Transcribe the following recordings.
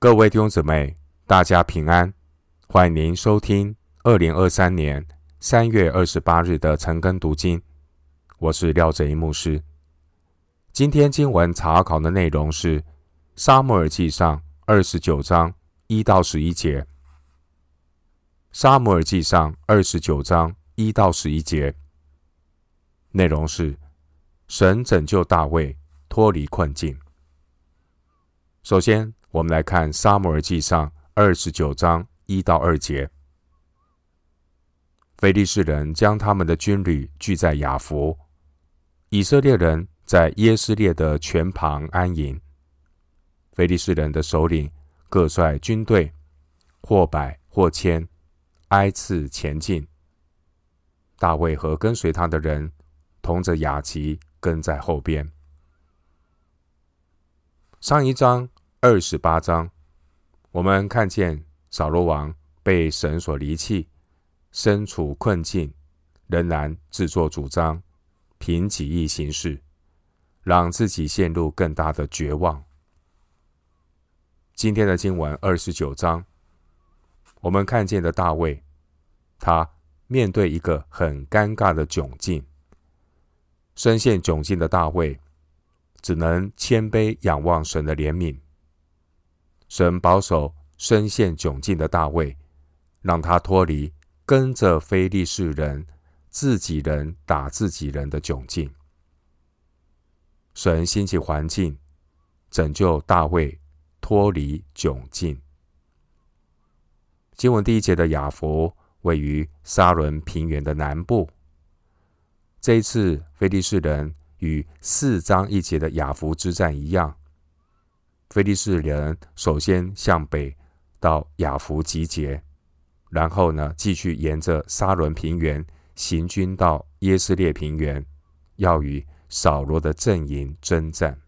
各位弟兄姊妹，大家平安！欢迎您收听二零二三年三月二十八日的晨更读经。我是廖哲一牧师。今天经文查考的内容是《撒母耳记上》二十九章一到十一节。《撒母耳记上》二十九章一到十一节内容是神拯救大卫脱离困境。首先，我们来看《撒母耳记上》二十九章一到二节。非利士人将他们的军旅聚在雅弗，以色列人在耶斯列的泉旁安营。非利士人的首领各率军队，或百或千，挨次前进。大卫和跟随他的人，同着雅吉跟在后边。上一章。二十八章，我们看见扫罗王被神所离弃，身处困境，仍然自作主张，凭己意行事，让自己陷入更大的绝望。今天的经文二十九章，我们看见的大卫，他面对一个很尴尬的窘境，深陷窘境的大卫，只能谦卑仰望神的怜悯。神保守身陷窘境的大卫，让他脱离跟着非利士人、自己人打自己人的窘境。神兴起环境，拯救大卫脱离窘境。经文第一节的亚弗位于沙仑平原的南部。这一次非利士人与四章一节的亚弗之战一样。非利士人首先向北到亚弗集结，然后呢，继续沿着沙仑平原行军到耶斯列平原，要与扫罗的阵营征战。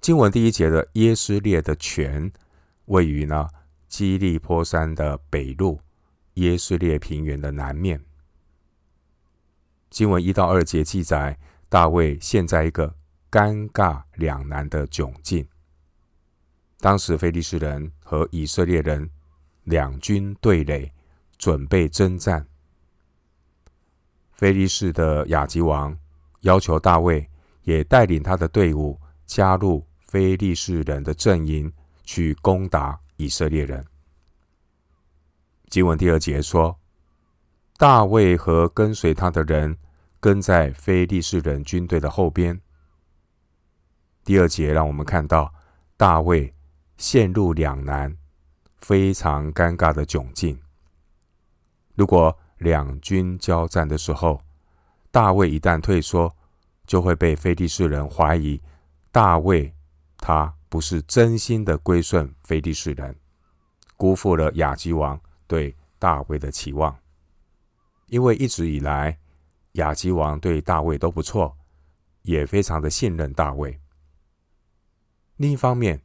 经文第一节的耶斯列的泉位于呢基利波山的北麓，耶斯列平原的南面。经文一到二节记载，大卫现在一个。尴尬两难的窘境。当时，非利士人和以色列人两军对垒，准备征战。非利士的亚吉王要求大卫也带领他的队伍加入非利士人的阵营，去攻打以色列人。经文第二节说，大卫和跟随他的人跟在非利士人军队的后边。第二节让我们看到大卫陷入两难，非常尴尬的窘境。如果两军交战的时候，大卫一旦退缩，就会被非利士人怀疑大卫他不是真心的归顺非利士人，辜负了亚基王对大卫的期望。因为一直以来亚基王对大卫都不错，也非常的信任大卫。另一方面，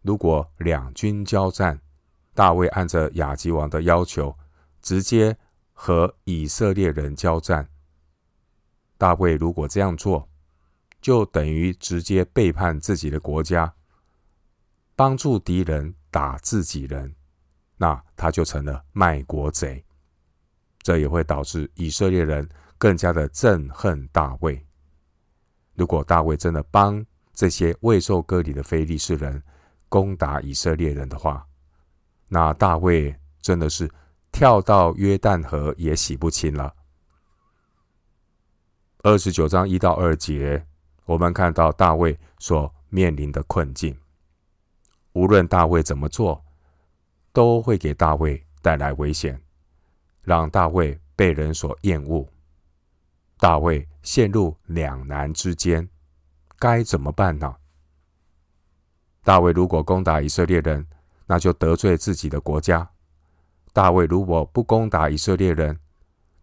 如果两军交战，大卫按着亚吉王的要求，直接和以色列人交战，大卫如果这样做，就等于直接背叛自己的国家，帮助敌人打自己人，那他就成了卖国贼。这也会导致以色列人更加的憎恨大卫。如果大卫真的帮，这些未受割礼的非利士人攻打以色列人的话，那大卫真的是跳到约旦河也洗不清了。二十九章一到二节，我们看到大卫所面临的困境。无论大卫怎么做，都会给大卫带来危险，让大卫被人所厌恶。大卫陷入两难之间。该怎么办呢？大卫如果攻打以色列人，那就得罪自己的国家；大卫如果不攻打以色列人，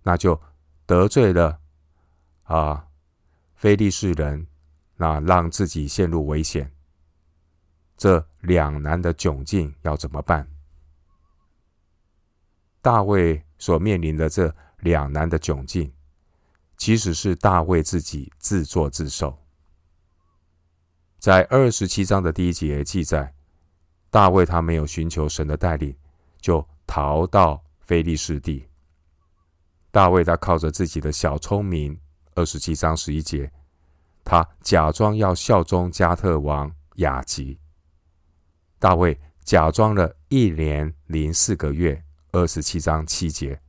那就得罪了啊非利士人，那让自己陷入危险。这两难的窘境要怎么办？大卫所面临的这两难的窘境，其实是大卫自己自作自受。在二十七章的第一节记载，大卫他没有寻求神的带领，就逃到非利士地。大卫他靠着自己的小聪明，二十七章十一节，他假装要效忠加特王雅吉。大卫假装了一年零四个月，二十七章七节。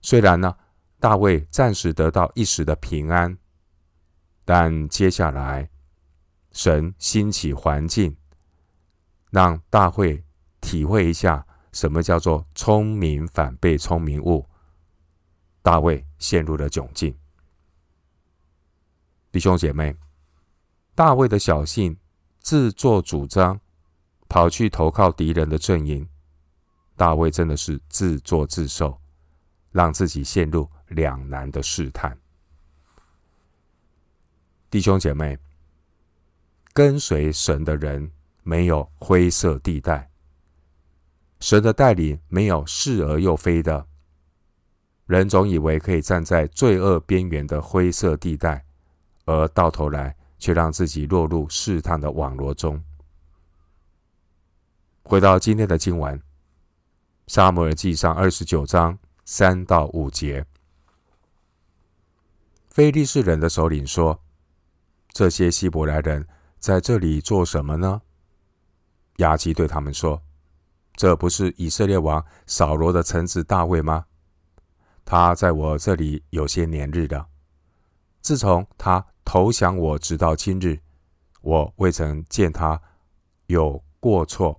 虽然呢，大卫暂时得到一时的平安，但接下来神兴起环境，让大卫体会一下什么叫做聪明反被聪明误。大卫陷入了窘境。弟兄姐妹，大卫的小信自作主张，跑去投靠敌人的阵营。大卫真的是自作自受，让自己陷入两难的试探。弟兄姐妹，跟随神的人没有灰色地带，神的带领没有是而又非的。人总以为可以站在罪恶边缘的灰色地带，而到头来却让自己落入试探的网罗中。回到今天的经文，《撒母耳记上》二十九章三到五节，非利士人的首领说：“这些希伯来人在这里做什么呢？”亚吉对他们说：“这不是以色列王扫罗的臣子大卫吗？”他在我这里有些年日了。自从他投降我，直到今日，我未曾见他有过错。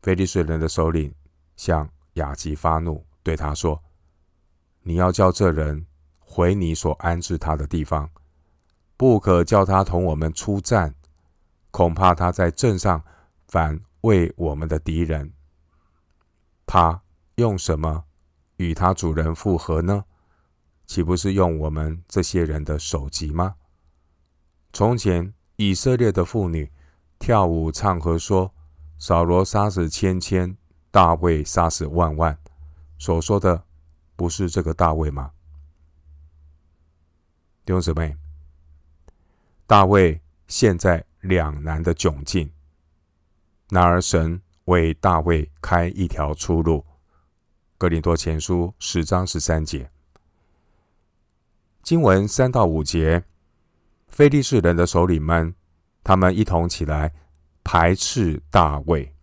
非利士人的首领向亚吉发怒，对他说：“你要叫这人回你所安置他的地方，不可叫他同我们出战，恐怕他在阵上反为我们的敌人。他用什么？”与他主人复合呢？岂不是用我们这些人的首级吗？从前以色列的妇女跳舞唱和说：“扫罗杀死千千，大卫杀死万万。”所说的不是这个大卫吗？弟兄姊妹，大卫陷在两难的窘境，然而神为大卫开一条出路。哥林多前书十章十三节，经文三到五节，非利士人的首领们，他们一同起来排斥大卫，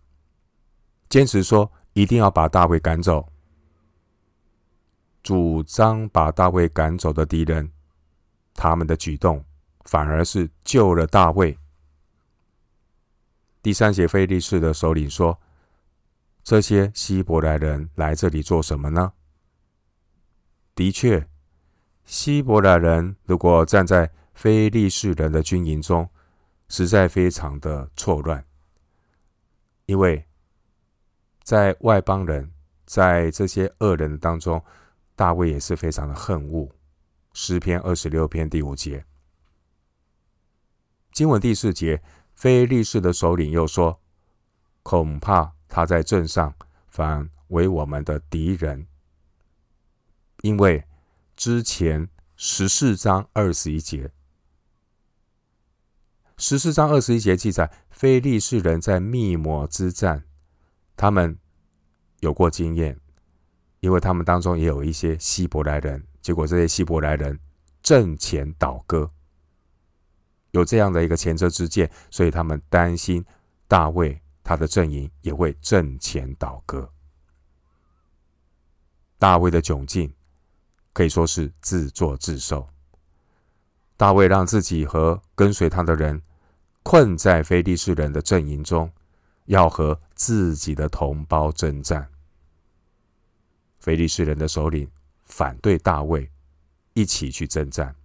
坚持说一定要把大卫赶走，主张把大卫赶走的敌人，他们的举动反而是救了大卫。第三节，非利士的首领说。这些希伯来人来这里做什么呢？的确，希伯来人如果站在非利士人的军营中，实在非常的错乱。因为在外邦人，在这些恶人当中，大卫也是非常的恨恶。诗篇二十六篇第五节，经文第四节，非利士的首领又说：“恐怕。”他在阵上反为我们的敌人，因为之前十四章二十一节，十四章二十一节记载，非利士人在密抹之战，他们有过经验，因为他们当中也有一些希伯来人，结果这些希伯来人阵前倒戈，有这样的一个前车之鉴，所以他们担心大卫。他的阵营也会阵前倒戈。大卫的窘境可以说是自作自受。大卫让自己和跟随他的人困在非利士人的阵营中，要和自己的同胞征战。非利士人的首领反对大卫一起去征战。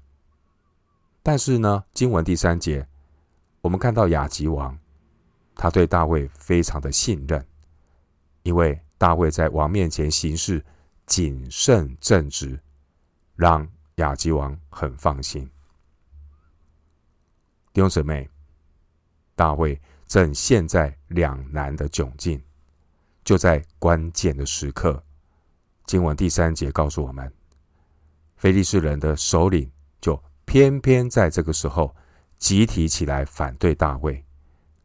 但是呢，经文第三节，我们看到雅吉王。他对大卫非常的信任，因为大卫在王面前行事谨慎正直，让雅吉王很放心。弟兄姊妹，大卫正陷在两难的窘境，就在关键的时刻，经文第三节告诉我们，非利士人的首领就偏偏在这个时候集体起来反对大卫，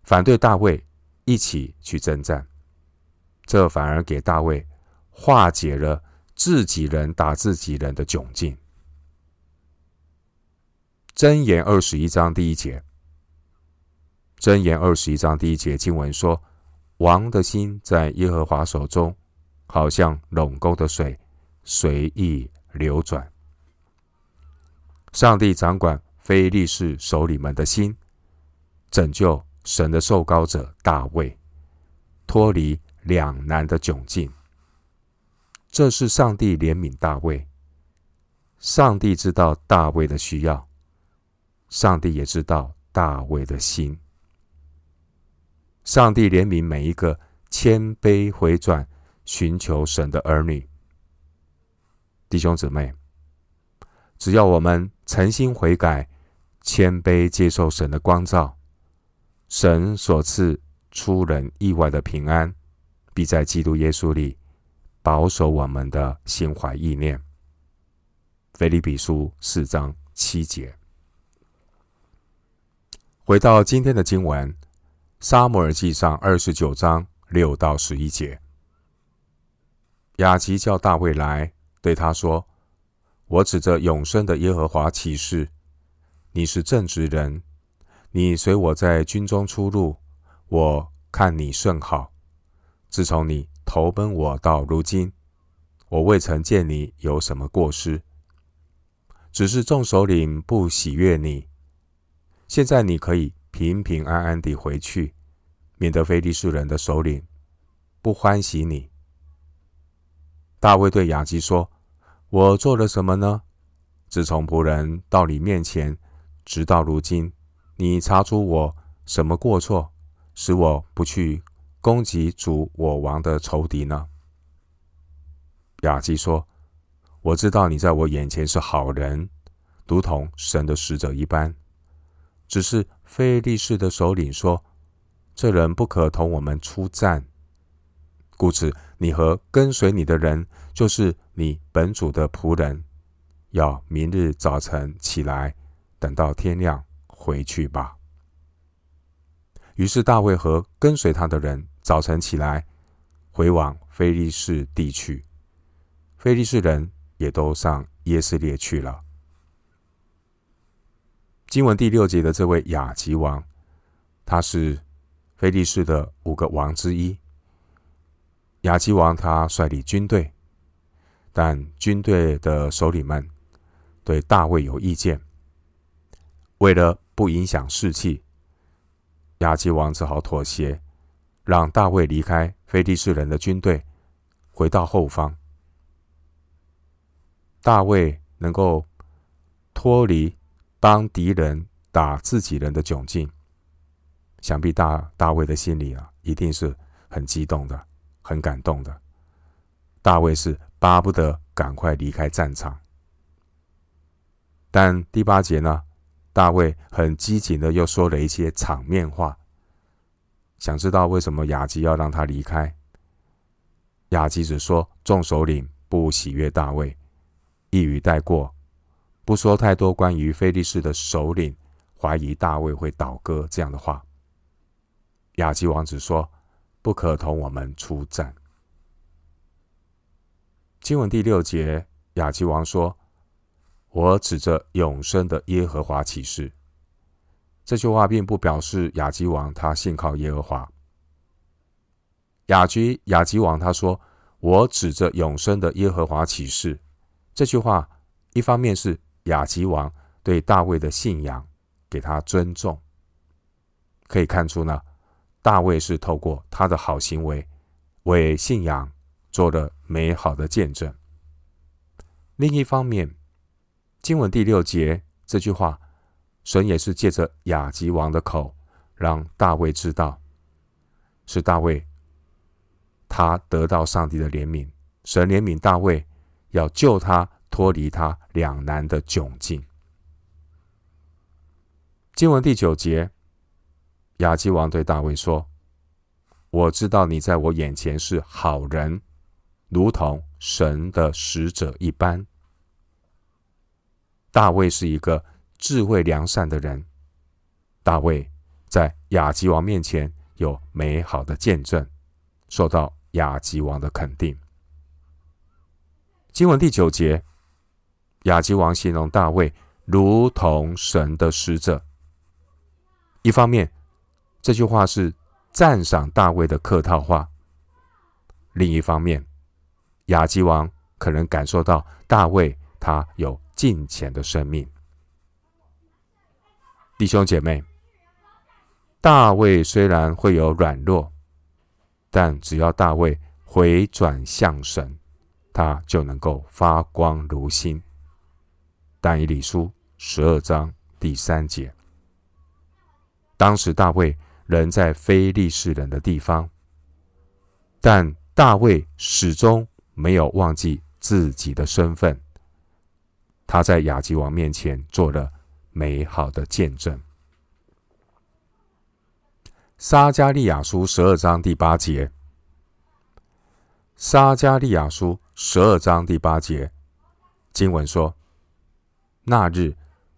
反对大卫一起去征战，这反而给大卫化解了自己人打自己人的窘境。箴言二十一章第一节，箴言二十一章第一节经文说：“王的心在耶和华手中，好像垄沟的水，随意流转。”上帝掌管非利士首领们的心，拯救神的受膏者大卫，脱离两难的窘境。这是上帝怜悯大卫。上帝知道大卫的需要，上帝也知道大卫的心。上帝怜悯每一个谦卑回转、寻求神的儿女，弟兄姊妹。只要我们诚心悔改、谦卑接受神的光照，神所赐出人意外的平安，必在基督耶稣里保守我们的心怀意念。腓利比书四章七节。回到今天的经文，《撒母耳记上》二十九章六到十一节，雅琪叫大卫来，对他说。我指着永生的耶和华起誓，你是正直人，你随我在军中出入，我看你甚好。自从你投奔我到如今，我未曾见你有什么过失，只是众首领不喜悦你。现在你可以平平安安地回去，免得非利士人的首领不欢喜你。大卫对亚吉说。我做了什么呢？自从仆人到你面前，直到如今，你查出我什么过错，使我不去攻击主我王的仇敌呢？雅吉说：“我知道你在我眼前是好人，如同神的使者一般。只是非利士的首领说，这人不可同我们出战。”故此，你和跟随你的人，就是你本主的仆人，要明日早晨起来，等到天亮回去吧。于是大卫和跟随他的人早晨起来，回往非利士地去。非利士人也都上耶斯列去了。经文第六节的这位亚吉王，他是非利士的五个王之一。亚吉王他率领军队，但军队的首领们对大卫有意见。为了不影响士气，亚吉王只好妥协，让大卫离开非利士人的军队，回到后方。大卫能够脱离帮敌人打自己人的窘境，想必大大卫的心里啊，一定是很激动的。很感动的，大卫是巴不得赶快离开战场。但第八节呢，大卫很激情的又说了一些场面话。想知道为什么雅吉要让他离开？雅吉只说众首领不喜悦大卫，一语带过，不说太多关于非利士的首领怀疑大卫会倒戈这样的话。雅吉王子说。不可同我们出战。经文第六节，亚吉王说：“我指着永生的耶和华起誓。”这句话并不表示亚吉王他信靠耶和华。亚吉亚吉王他说：“我指着永生的耶和华起誓。”这句话一方面是亚吉王对大卫的信仰给他尊重，可以看出呢。大卫是透过他的好行为，为信仰做了美好的见证。另一方面，经文第六节这句话，神也是借着雅吉王的口，让大卫知道，是大卫他得到上帝的怜悯，神怜悯大卫，要救他脱离他两难的窘境。经文第九节。雅基王对大卫说：“我知道你在我眼前是好人，如同神的使者一般。”大卫是一个智慧良善的人，大卫在雅吉王面前有美好的见证，受到雅吉王的肯定。经文第九节，雅吉王形容大卫如同神的使者。一方面，这句话是赞赏大卫的客套话；另一方面，亚基王可能感受到大卫他有近前的生命。弟兄姐妹，大卫虽然会有软弱，但只要大卫回转向神，他就能够发光如新。但以理书十二章第三节。当时大卫仍在非利士人的地方，但大卫始终没有忘记自己的身份。他在亚吉王面前做了美好的见证。撒迦利亚书十二章第八节，撒迦利亚书十二章第八节，经文说：“那日，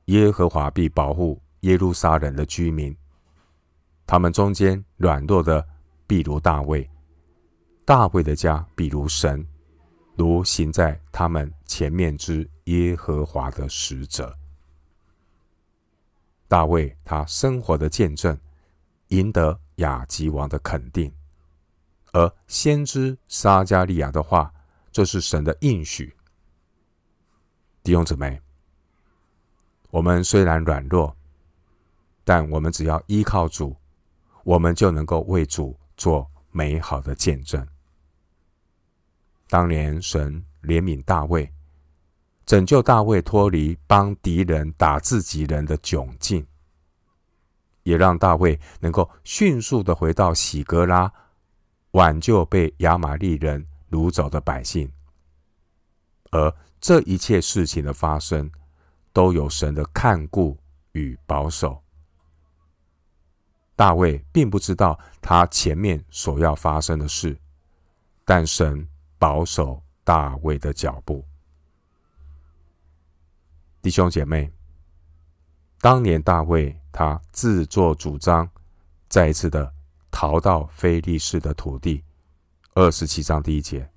耶和华必保护耶路撒冷的居民。”他们中间软弱的，必如大卫；大卫的家，必如神，如行在他们前面之耶和华的使者。大卫他生活的见证，赢得亚吉王的肯定；而先知撒迦利亚的话，这是神的应许。弟兄姊妹，我们虽然软弱，但我们只要依靠主。我们就能够为主做美好的见证。当年神怜悯大卫，拯救大卫脱离帮敌人打自己人的窘境，也让大卫能够迅速的回到喜格拉，挽救被亚玛力人掳走的百姓。而这一切事情的发生，都有神的看顾与保守。大卫并不知道他前面所要发生的事，但神保守大卫的脚步。弟兄姐妹，当年大卫他自作主张，再一次的逃到非利士的土地。二十七章第一节，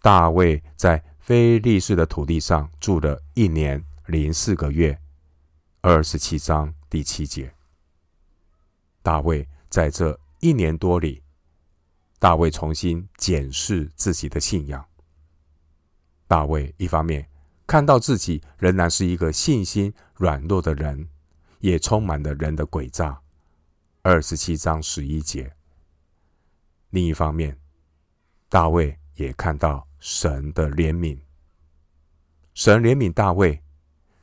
大卫在非利士的土地上住了一年零四个月。二十七章第七节。大卫在这一年多里，大卫重新检视自己的信仰。大卫一方面看到自己仍然是一个信心软弱的人，也充满了人的诡诈。二十七章十一节。另一方面，大卫也看到神的怜悯，神怜悯大卫，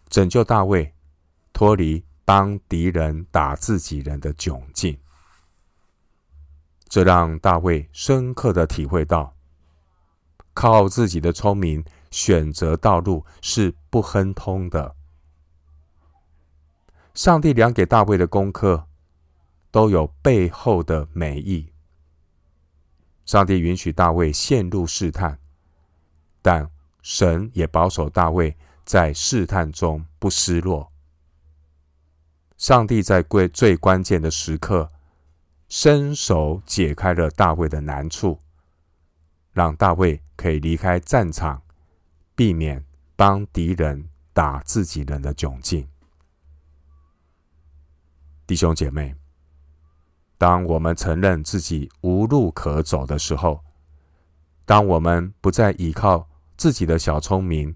拯救大卫脱离。帮敌人打自己人的窘境，这让大卫深刻的体会到，靠自己的聪明选择道路是不亨通的。上帝量给大卫的功课，都有背后的美意。上帝允许大卫陷入试探，但神也保守大卫在试探中不失落。上帝在最最关键的时刻，伸手解开了大卫的难处，让大卫可以离开战场，避免帮敌人打自己人的窘境。弟兄姐妹，当我们承认自己无路可走的时候，当我们不再依靠自己的小聪明，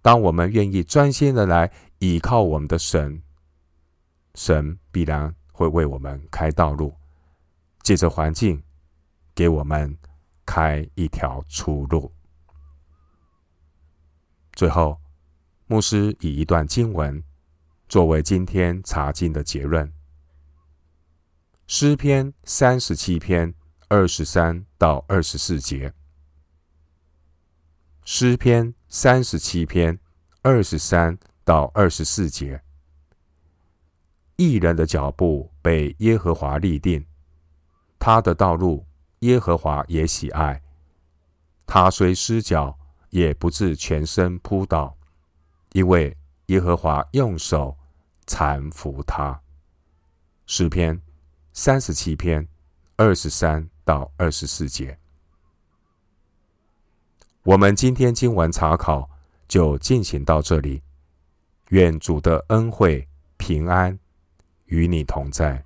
当我们愿意专心的来依靠我们的神。神必然会为我们开道路，借着环境给我们开一条出路。最后，牧师以一段经文作为今天查经的结论：诗篇三十七篇二十三到二十四节。诗篇三十七篇二十三到二十四节。义人的脚步被耶和华立定，他的道路耶和华也喜爱。他虽失脚，也不至全身扑倒，因为耶和华用手搀扶他。诗篇三十七篇二十三到二十四节。我们今天经文查考就进行到这里。愿主的恩惠平安与你同在。